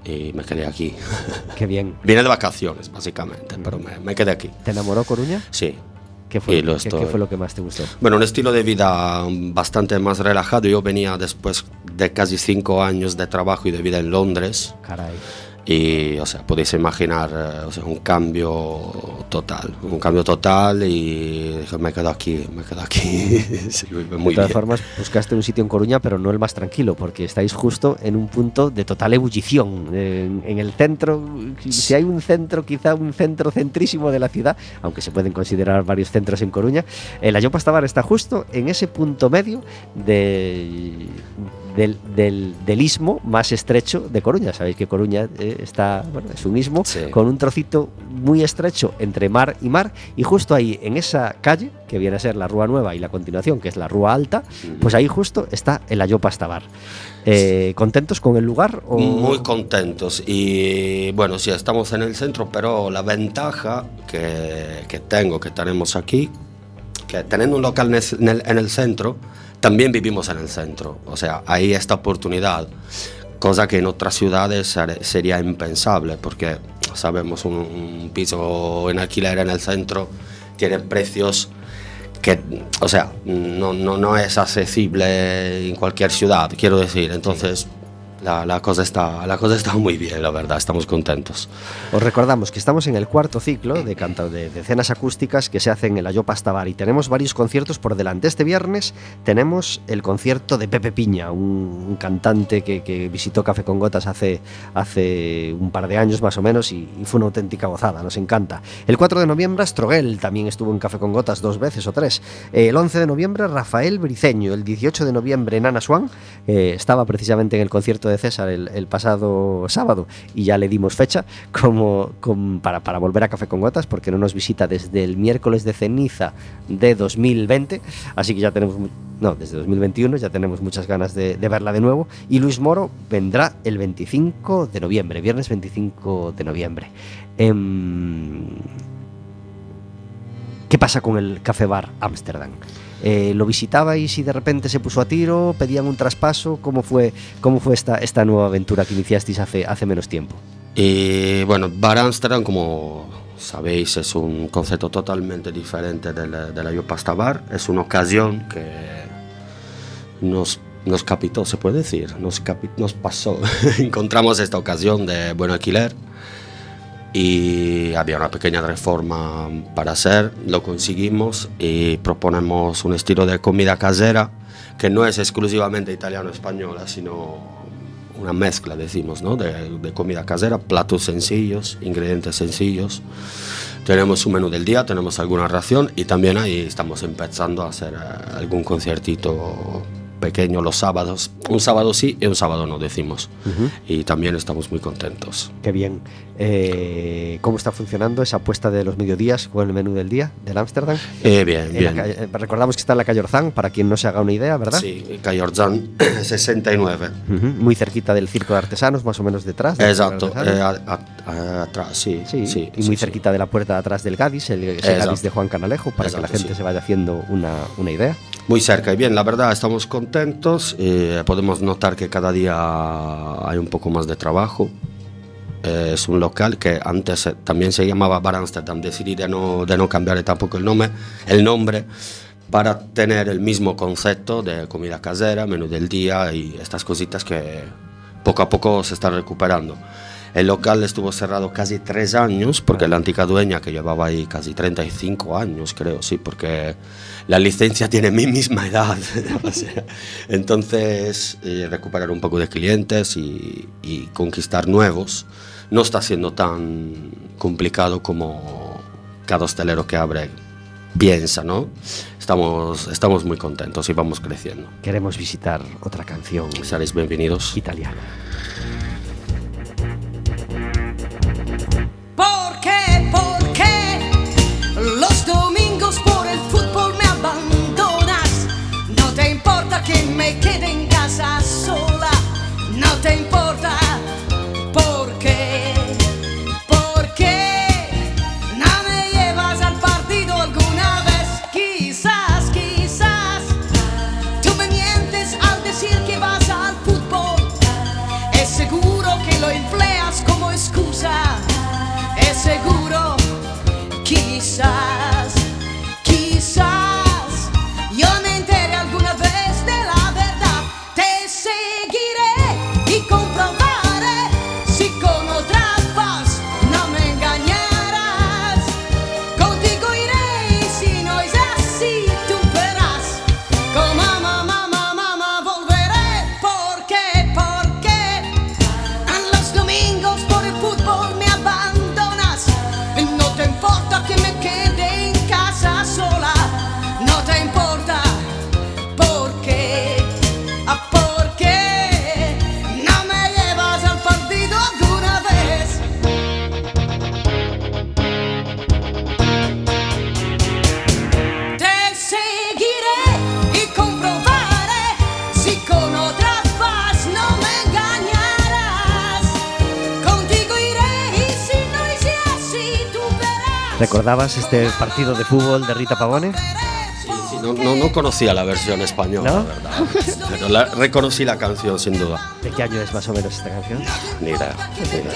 y me quedé aquí. [LAUGHS] Qué bien. Vine de vacaciones, básicamente, pero me, me quedé aquí. ¿Te enamoró Coruña? Sí. ¿Qué fue, lo qué- fue lo que más te gustó? Bueno, un estilo de vida bastante más relajado. Yo venía después de casi cinco años de trabajo y de vida en Londres. Caray. Y, o sea, podéis imaginar eh, o sea, un cambio total, un cambio total y me quedo aquí, me quedo aquí. [LAUGHS] Sí, muy de bien. todas formas, buscaste un sitio en Coruña, pero no el más tranquilo, porque estáis justo en un punto de total ebullición. En, en el centro, si hay un centro, quizá un centro centrísimo de la ciudad, aunque se pueden considerar varios centros en Coruña, el Ayopa Estabar está justo en ese punto medio de- del, del- del istmo más estrecho de Coruña. Sabéis que Coruña eh, está, bueno, es un istmo Sí. con un trocito muy estrecho entre mar y mar, y justo ahí, en esa calle, que viene a ser la Rúa Nueva y la continuación, que es la Rúa Alta, pues ahí justo está el Ayopa Estabar. Eh, ¿Contentos con el lugar? O... Muy contentos y bueno, sí, estamos en el centro, pero la ventaja que, que tengo, que tenemos aquí, que teniendo un local el- en el centro, también vivimos en el centro. O sea, hay esta oportunidad, cosa que en otras ciudades ser- sería impensable, porque sabemos un, un piso en alquiler en el centro tiene precios que, o sea, no, no, no es accesible en cualquier ciudad, quiero decir. Entonces, la, la cosa está, la cosa está muy bien, la verdad, estamos contentos. Os recordamos que estamos en el cuarto ciclo de, canta de, de cenas acústicas que se hace en el Ayopa Estabar y tenemos varios conciertos por delante. Este viernes tenemos el concierto de Pepe Piña, un, un cantante que, que visitó Café con Gotas hace, hace un par de años más o menos y, y fue una auténtica gozada, nos encanta. El 4 de noviembre Astroguel también estuvo en Café con Gotas dos veces o tres. El 11 de noviembre Rafael Briceño. El 18 de noviembre Nana Swan eh, estaba precisamente en el concierto de César el, pasado sábado y ya le dimos fecha como, com- para, volver a Café con Gotas porque no nos visita desde el miércoles de ceniza de 2020, así que ya tenemos, no, desde 2021 ya tenemos muchas ganas de, de verla de nuevo y Luis Moro vendrá el 25 de noviembre, viernes 25 de noviembre. Em, ¿Qué pasa con el Café Bar Ámsterdam? Eh, ¿Lo visitabais y de repente se puso a tiro? ¿Pedían un traspaso? ¿Cómo fue, cómo fue esta, nueva aventura que iniciasteis hace, hace menos tiempo? Y bueno, Bar Amsterdam, como sabéis, es un concepto totalmente diferente de la, de la Bar. Es una ocasión que nos, nos capitó, se puede decir, nos, nos pasó. [LAUGHS] Encontramos esta ocasión de buen alquiler y había una pequeña reforma para hacer, lo conseguimos y proponemos un estilo de comida casera que no es exclusivamente italiano-española, sino una mezcla, decimos, ¿no? de, de comida casera, platos sencillos, ingredientes sencillos. Tenemos un menú del día, tenemos alguna ración y también ahí estamos empezando a hacer eh, algún conciertito pequeño los sábados. Un sábado sí y un sábado no, decimos. Y también estamos muy contentos. Qué bien. Eh, ¿Cómo está funcionando esa apuesta de los mediodías con el menú del día del Ámsterdam? Eh, bien, bien. calle- eh, recordamos que está en la calle Orzán, para quien no se haga una idea, ¿verdad? Sí, Calle Orzán [CLEARS THROAT] 69. Ujú, Muy cerquita del Circo de Artesanos, más o menos detrás. de Exacto, Artesanos. eh, a- a- atrás, sí. Sí, sí, y sí, muy cerquita de la puerta de atrás del Gadis, el Exacto. Gadis de Juan Canalejo, para que la Exacto, gente se vaya haciendo una, una idea. Muy cerca y bien, la verdad estamos contentos. eh, podemos notar que cada día hay un poco más de trabajo. Eh, es un local que antes eh, también se llamaba Bar Amsterdam. Decidí de no, de no cambiar tampoco el nombre, el nombre para tener el mismo concepto de comida casera, menú del día y estas cositas que poco a poco se están recuperando. El local estuvo cerrado casi tres años porque la antigua dueña que llevaba ahí casi 35 años, creo, sí, porque la licencia tiene mi misma edad. [LAUGHS] o sea, entonces, eh, recuperar un poco de clientes y, y conquistar nuevos no está siendo tan complicado como cada hostelero que abre piensa, ¿no? Estamos, estamos muy contentos y vamos creciendo. Queremos visitar otra canción Seréis bienvenidos. italiana. ¿Recordabas este partido de fútbol de Rita Pavone? Sí, sí, no, no, no conocía la versión española, ¿No? la verdad. Pero la- reconocí la canción, sin duda. ¿De qué año es más o menos esta canción? Ni idea. ni idea.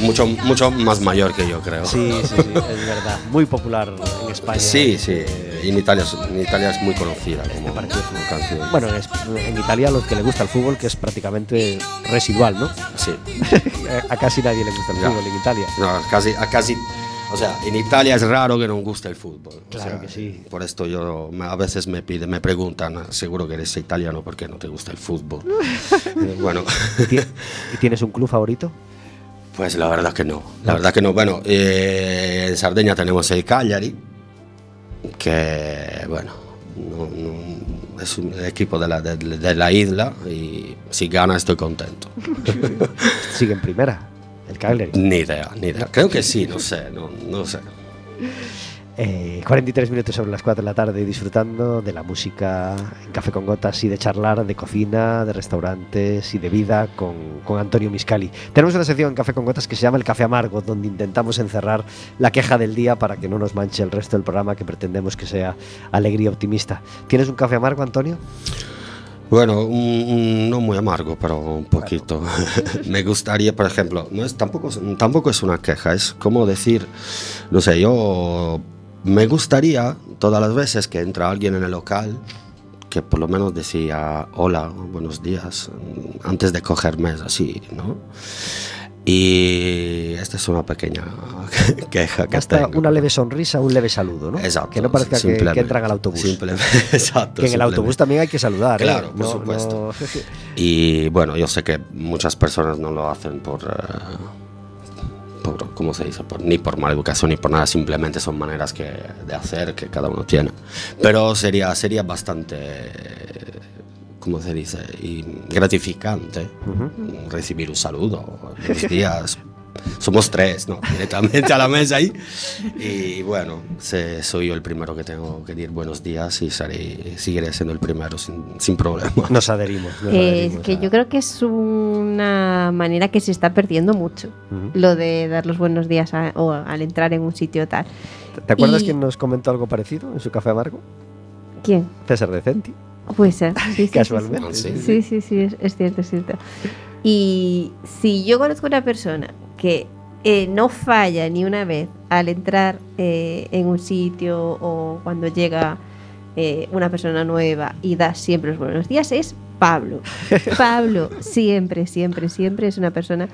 Mucho, mucho más mayor que yo, creo. Sí, sí, sí, es verdad. Muy popular en España. Sí, sí. Y en Italia, es- en Italia es muy conocida como, partido. como canción. Bueno, en, en Italia a los que le gusta el fútbol, que es prácticamente residual, ¿no? sí. [LAUGHS] a casi nadie le gusta el Ya. fútbol en Italia. No, casi, a casi, o sea, en Italia es raro que no guste el fútbol. O Claro sea, que sí. Por esto yo a veces me pide, me preguntan, "Ah, seguro que eres italiano, ¿por qué no te gusta el fútbol? [LAUGHS] Eh, bueno, ¿Y tienes un club favorito? pues la verdad que no. La verdad que no. Bueno, eh, en Sardeña tenemos el Cagliari, que bueno, no- no- es un equipo de la, de, de la isla y si gana estoy contento. [LAUGHS] Sigue en primera, Cagliari. Ni idea, ni idea. Creo que sí, no sé, no, no sé. Eh, 43 minutos sobre las 4 de la tarde disfrutando de la música en Café con Gotas y de charlar de cocina, de restaurantes y de vida con, con Antonio Miscali. Tenemos una sección en Café con Gotas que se llama El Café Amargo, donde intentamos encerrar la queja del día para que no nos manche el resto del programa que pretendemos que sea alegría optimista. ¿Tienes un café amargo, Antonio? Bueno, un- un- no muy amargo, pero un poquito. [LAUGHS] Me gustaría, por ejemplo, no es, tampoco, es- tampoco es una queja, es como decir, no sé, yo me gustaría todas las veces que entra alguien en el local que por lo menos decía hola, buenos días, antes de cogerme así, ¿no? Y esta es una pequeña [LAUGHS] queja que Basta tengo. una leve sonrisa, un leve saludo, ¿no? Exacto. Que no parezca que, que entran al autobús. Simplemente, exacto. [LAUGHS] Que en el autobús también hay que saludar, ¿eh? Claro, por No- supuesto. no- [LAUGHS] Y bueno, yo sé que muchas personas no lo hacen por, eh, por ¿cómo se dice? Por- ni por mala educación ni por nada, simplemente son maneras que, de hacer que cada uno tiene. Pero sería, sería bastante, ¿cómo se dice? Y gratificante recibir un saludo. Buenos días. Somos tres, ¿no? Directamente a la mesa ahí. Y bueno, se- soy yo el primero que tengo que decir buenos días y seré, seguiré siendo el primero sin, sin problema. Nos adherimos. nos Eh, adherimos que a- yo creo que es una manera que se está perdiendo mucho, Ujú. lo de dar los buenos días a- o al entrar en un sitio tal. ¿Te acuerdas y- quién nos comentó algo parecido en su café amargo? ¿Quién? César Decenti. Puede ser. [LAUGHS] Sí, sí, sí, Casualmente. Sí. Sí, sí, sí, es, es cierto, es cierto. Y si yo conozco una persona que eh, no falla ni una vez al entrar eh, en un sitio o cuando llega eh, una persona nueva y da siempre los buenos días, es Pablo. [LAUGHS] Pablo siempre, siempre, siempre es una persona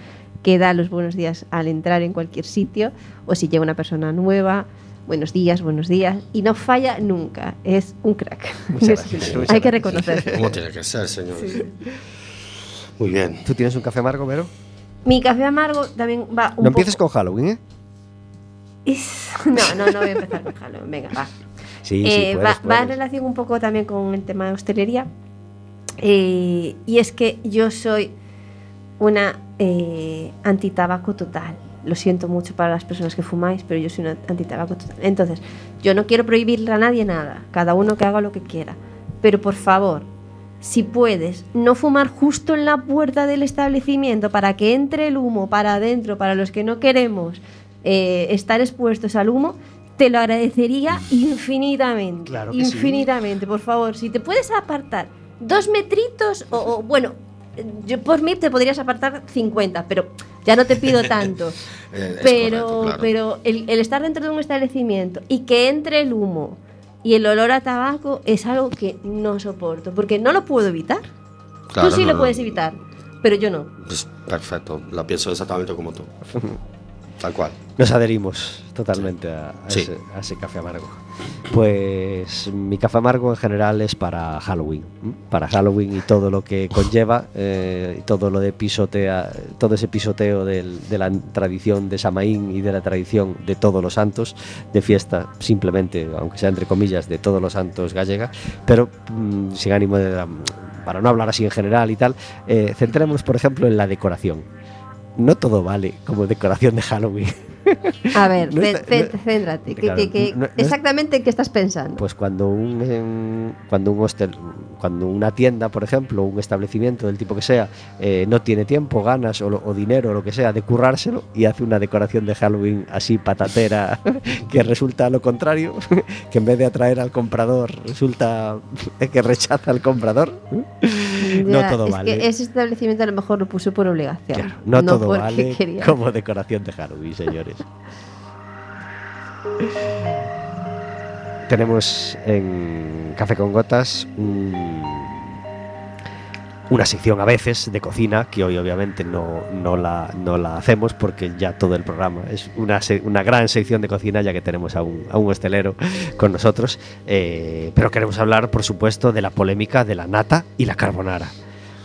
que da los buenos días al entrar en cualquier sitio o si llega una persona nueva. Buenos días, buenos días. Y no falla nunca. Es un crack. Muchas [LAUGHS] Es- gracias, muchas hay que gracias. reconocer. [LAUGHS] ¿Cómo tiene que ser, señores? Muy bien. ¿Tú tienes un café amargo, Vero? Mi café amargo también va un No empieces poco... con Halloween, ¿eh? Es- [LAUGHS] No, no, no voy a empezar con Halloween. Venga, va. Sí, Eh, sí, va, puedes, va en relación un poco también con el tema de hostelería. Eh, y es que yo soy una eh, antitabaco total. Lo siento mucho para las personas que fumáis, pero yo soy una antitabaco total. Entonces, yo no quiero prohibirle a nadie nada. Cada uno que haga lo que quiera. Pero por favor, si puedes, no fumar justo en la puerta del establecimiento para que entre el humo para adentro, para los que no queremos eh, estar expuestos al humo, te lo agradecería infinitamente. Claro que sí. infinitamente, por favor. Si te puedes apartar dos metritos, o, o, bueno, yo por mí te podrías apartar 50, pero ya no te pido tanto. [LAUGHS] Eh, pero correcto, claro. pero el, el estar dentro de un establecimiento y que entre el humo y el olor a tabaco es algo que no soporto, porque no lo puedo evitar. Claro, tú sí no, lo puedes evitar, pero yo no. Pues perfecto, la pienso exactamente como tú. [LAUGHS] Tal cual. Nos adherimos totalmente a, a Sí. ese, a ese café amargo. Pues mi café amargo en general es para Halloween. ¿m? Para Halloween y todo lo que conlleva, [LAUGHS] eh, y todo lo de pisotea, todo ese pisoteo del- de la tradición de Samaín y de la tradición de todos los santos, de fiesta simplemente, aunque sea entre comillas, de todos los santos gallega, pero mm, sin ánimo de... Para no hablar así en general y tal, eh, centrémonos, por ejemplo, en la decoración. No todo vale como decoración de Halloween. [LAUGHS] A ver, No está- no- céntrate. Claro, no- no es- exactamente en qué estás pensando. Pues cuando un em, cuando un hostel, cuando una tienda, por ejemplo, un establecimiento del tipo que sea, eh, no tiene tiempo, ganas o, o dinero o lo que sea de currárselo y hace una decoración de Halloween así patatera [LAUGHS] que resulta lo contrario, [LAUGHS] que en vez de atraer al comprador resulta que rechaza al comprador. no Ya, todo es vale. que ese establecimiento a lo mejor lo puso por obligación. Claro, no, todo vale quería. como decoración de Halloween, señores. Tenemos en Café con Gotas un- una sección a veces de cocina, que hoy obviamente no, no, la, no la hacemos porque ya todo el programa es una, una gran sección de cocina ya que tenemos a un, a un hostelero con nosotros, eh, pero queremos hablar por supuesto de la polémica de la nata y la carbonara.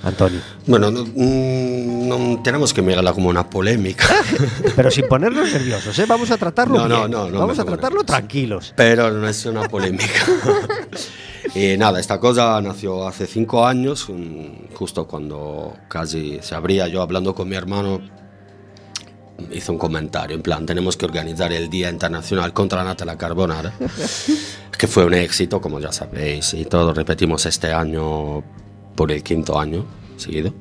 Antonio. Bueno, no, mm, no tenemos que mirarla como una polémica, [LAUGHS] Pero sin ponernos nerviosos, ¿eh? Vamos a tratarlo No, no, bien. no, no Vamos a tratarlo tranquilos. pero no es una polémica. [LAUGHS] y nada, esta cosa nació hace cinco años, justo cuando casi se abría yo hablando con mi hermano. Hizo un comentario, en plan, tenemos que organizar el Día Internacional contra la Nata la Carbonara, [LAUGHS] que fue un éxito, como ya sabéis, y todos repetimos este año por el quinto año seguido.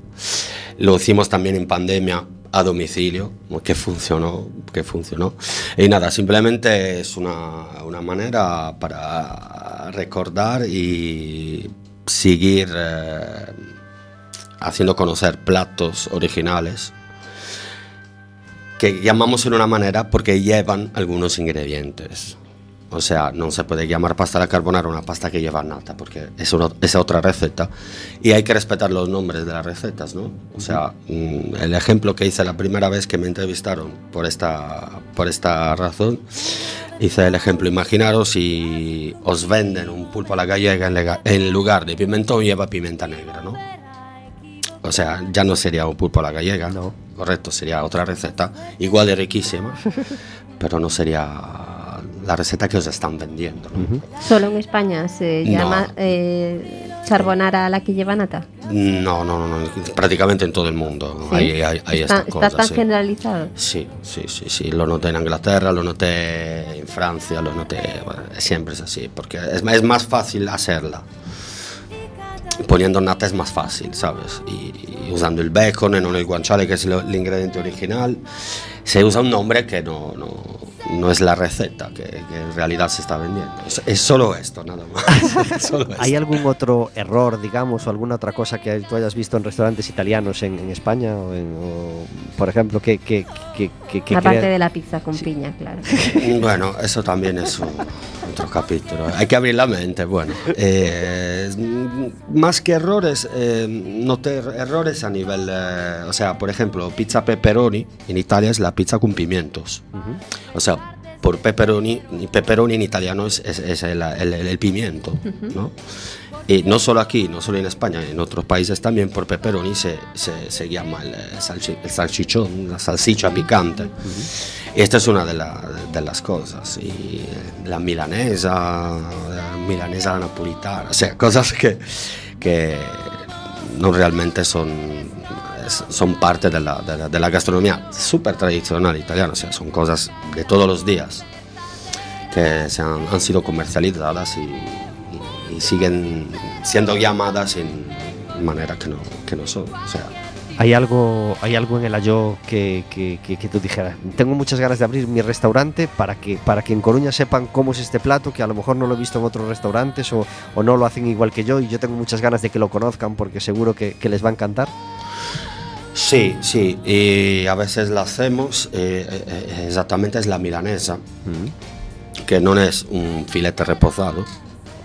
Lo hicimos también en pandemia a domicilio, que funcionó, que funcionó. Y nada, simplemente es una, una manera para recordar y seguir eh, haciendo conocer platos originales que llamamos en una manera porque llevan algunos ingredientes. O sea, no se puede llamar pasta la carbonara una pasta que lleva nata, porque es, una- es otra receta. Y hay que respetar los nombres de las recetas, ¿no? O sea, mm, el ejemplo que hice la primera vez que me entrevistaron por esta, por esta razón, hice el ejemplo, imaginaros si os venden un pulpo a la gallega en, lega- en lugar de pimentón lleva pimienta negra, ¿no? O sea, ya no sería un pulpo a la gallega, No. correcto, sería otra receta, igual de riquísima, [LAUGHS] pero no sería la receta que os están vendiendo. ¿no? Solo en España se No. llama eh, charbonara a la que lleva nata. No, no, no, no, prácticamente en todo el mundo Sí. hay, hay, hay está, esta está cosa. tan sí. generalizado. Sí, sí, sí, sí, lo noté en Inglaterra, lo noté en Francia, lo noté, bueno, siempre es así, porque es, es más fácil hacerla. Poniendo nata es más fácil, ¿sabes? Y, y usando el bacon y no el guanciale, que es lo- el ingrediente original, se usa un nombre que no, no, no es la receta que, que en realidad se está vendiendo. Es, es solo esto, nada más. [LAUGHS] Solo esto. ¿Hay algún otro error, digamos, o alguna otra cosa que tú hayas visto en restaurantes italianos en, en España? O en- o, por ejemplo, que, que, que, que- Aparte crea- de la pizza con piña, claro. [LAUGHS] Bueno, eso también es un- otro capítulo. Hay que abrir la mente. Bueno, eh, más que errores, eh, noté errores a nivel, eh, o sea, por ejemplo, pizza pepperoni en Italia es la pizza con pimientos. O sea, por pepperoni, pepperoni en italiano es, es- es el, el- el pimiento, ¿no? Y no solo aquí, no solo en España, en otros países también por pepperoni se, se, se llama el, salchi- el salchichón, la salsicha picante. Y esta es una de, la- de las cosas. Y eh, la milanesa, la milanesa napolitana, o sea, [LAUGHS] cosas que, que no realmente son, son parte de la, de la- de la gastronomía súper tradicional italiana, o sea, son cosas de todos los días que se han, han sido comercializadas y, y- y siguen siendo llamadas en manera que no, que no son. O sea, ¿Hay algo, ¿Hay algo en el Ayo que, que, que- que tú dijeras? Tengo muchas ganas de abrir mi restaurante para que, para que en Coruña sepan cómo es este plato, que a lo mejor no lo he visto en otros restaurantes o, o no lo hacen igual que yo y yo tengo muchas ganas de que lo conozcan porque seguro que, les va a encantar. Sí, sí, y a veces la hacemos, eh, eh, eh, exactamente es la milanesa, que no es un filete reposado,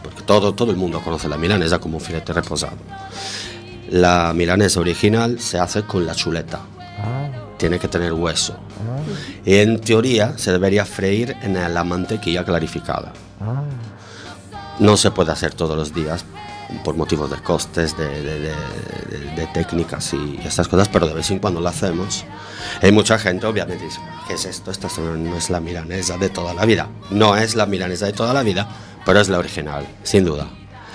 porque todo, todo el mundo conoce la milanesa como un filete reposado. La milanesa original se hace con la chuleta, tiene que tener hueso. Y en teoría se debería freír en la mantequilla clarificada. No se puede hacer todos los días por motivos de costes, de, de- de- de- técnicas y estas cosas, pero de vez en cuando lo hacemos. Hay mucha gente, obviamente, dice, ¿qué es esto? Esta no es la milanesa de toda la vida. No es la milanesa de toda la vida, pero es la original, sin duda.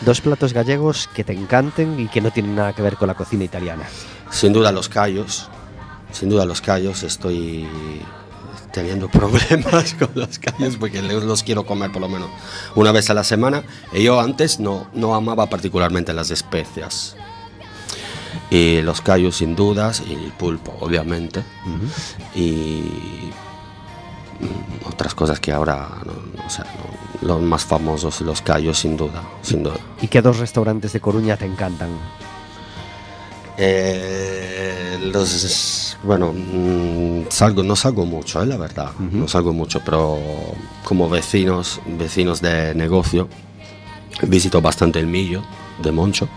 Dos platos gallegos que te encanten y que no tienen nada que ver con la cocina italiana. Sin duda los callos, sin duda los callos, estoy, teniendo problemas [LAUGHS] con los callos porque los quiero comer por lo menos una vez a la semana. Y yo antes no, no amaba particularmente las especias. Y los callos sin dudas, y el pulpo obviamente. Y mm, otras cosas que ahora, no, no sé, no- los más famosos, los callos sin duda, sin duda. ¿Y qué dos restaurantes de Coruña te encantan? Eh, los, bueno, mm, salgo, no salgo mucho, eh, la verdad, no salgo mucho, pero como vecinos, vecinos de negocio, visito bastante el Millo de Moncho,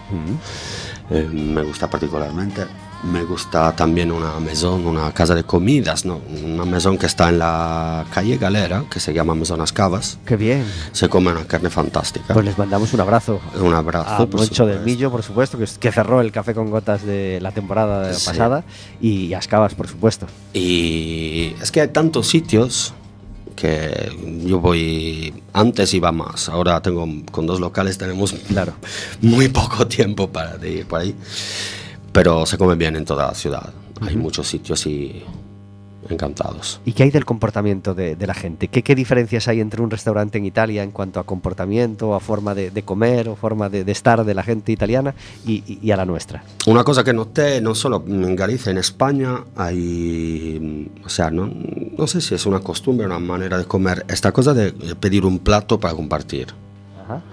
Eh, me gusta particularmente. Me gusta también una maison, una casa de comidas, ¿no? una maison que está en la calle Galera, que se llama Maison Cavas. Qué bien. Se come una carne fantástica. Pues les mandamos un abrazo. Un abrazo. A Moncho del. Millo, por supuesto, que, que cerró el café con gotas de la temporada Sí. pasada, y a por supuesto. Y es que hay tantos sitios que yo voy, antes iba más, ahora tengo con dos locales tenemos Claro. muy poco tiempo para ir por ahí, pero se come bien en toda la ciudad, hay muchos sitios y encantados. ¿Y qué hay del comportamiento de, de la gente? ¿Qué, ¿Qué diferencias hay entre un restaurante en Italia en cuanto a comportamiento, a forma de, de comer o forma de, de estar de la gente italiana y, y- y a la nuestra? Una cosa que noté, no solo en Galicia, en España hay, o sea, no, no sé si es una costumbre, una manera de comer, esta cosa de pedir un plato para compartir. Mm,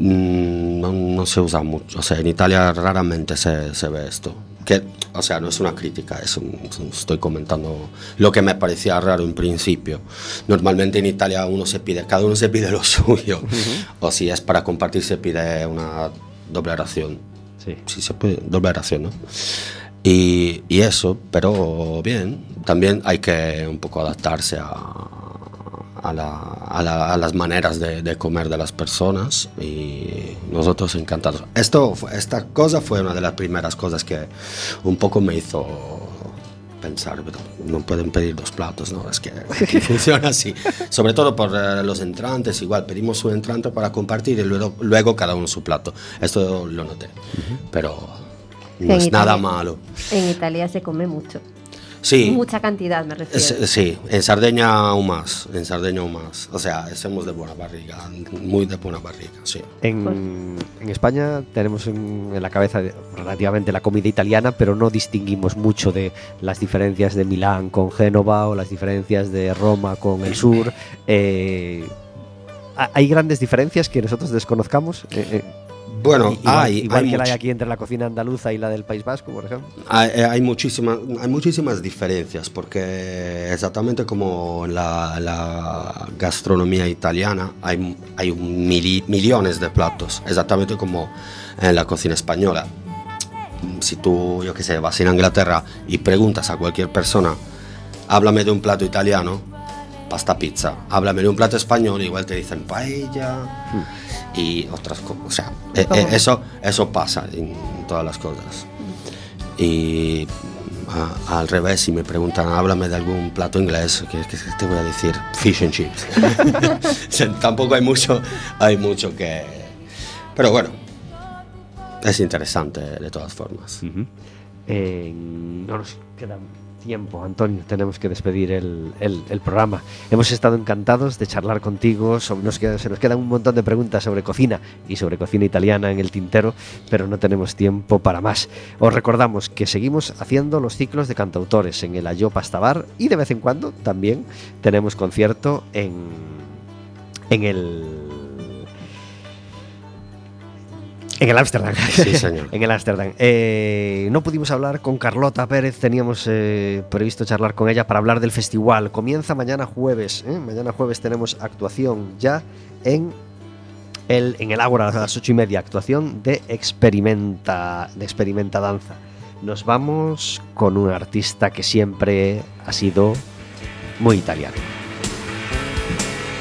No, no se usa mucho, o sea, en Italia raramente se, se ve esto. Que, o sea, no es una crítica, es un- estoy comentando lo que me parecía raro en principio. Normalmente en Italia uno se pide, cada uno se pide lo [LAUGHS] suyo, o si es para compartir se pide una doble ración. Sí. Sí, se puede, doble ración, ¿no? Y, y eso, pero bien, también hay que un poco adaptarse a, a, la- a la- a las maneras de, de comer de las personas y nosotros encantados. Esto, esta cosa fue una de las primeras cosas que un poco me hizo pensar, pero no pueden pedir dos platos, ¿no? Es que [LAUGHS] funciona así. Sobre todo por eh, los entrantes, igual pedimos un entrante para compartir y luego, luego cada uno su plato. Esto lo noté, pero no En es nada Italia- malo. En Italia se come mucho. Sí, Mucha cantidad, me refiero. es- sí, en Sardeña aún más, en Sardeña aún más. O sea, somos de buena barriga, muy de buena barriga, sí. En, en España tenemos en, en la cabeza relativamente la comida italiana, pero no distinguimos mucho de las diferencias de Milán con Génova o las diferencias de Roma con el sur. Eh, ¿ha- ¿Hay grandes diferencias que nosotros desconozcamos? Eh, eh, Bueno, igual, hay, igual hay que la hay aquí entre la cocina andaluza y la del País Vasco, por ejemplo. Hay, eh, hay muchísimas, hay muchísimas diferencias porque exactamente como en la, la gastronomía italiana hay, hay mili- millones de platos, exactamente como en la cocina española. Si tú, yo qué sé, vas a Inglaterra y preguntas a cualquier persona, háblame de un plato italiano, pasta pizza, háblame de un plato español, igual te dicen paella y otras cosas. O sea, eh, eh, eso, eso pasa en todas las cosas. Y a- al revés, si me preguntan, háblame de algún plato inglés, ¿qué, qué te voy a decir? Fish and chips. [LAUGHS] [LAUGHS] Tampoco hay mucho, hay mucho que... Pero bueno, es interesante de todas formas. Eh, no nos queda tiempo, Antonio. Tenemos que despedir el, programa. Hemos estado encantados de charlar contigo. se nos quedan un montón de preguntas sobre cocina y sobre cocina italiana en el tintero, pero no tenemos tiempo para más. Os recordamos que seguimos haciendo los ciclos de cantautores en el Ayo Pastabar y de vez en cuando también tenemos concierto en, en el En el Ámsterdam. Sí, señor. [LAUGHS] en el Ámsterdam. Eh, no pudimos hablar con Carlota Pérez, teníamos eh, previsto charlar con ella para hablar del festival. Comienza mañana jueves. ¿eh? Mañana jueves tenemos actuación ya en el, en el Ágora a las ocho y media. Actuación de Experimenta, de Experimenta Danza. Nos vamos con un artista que siempre ha sido muy italiano.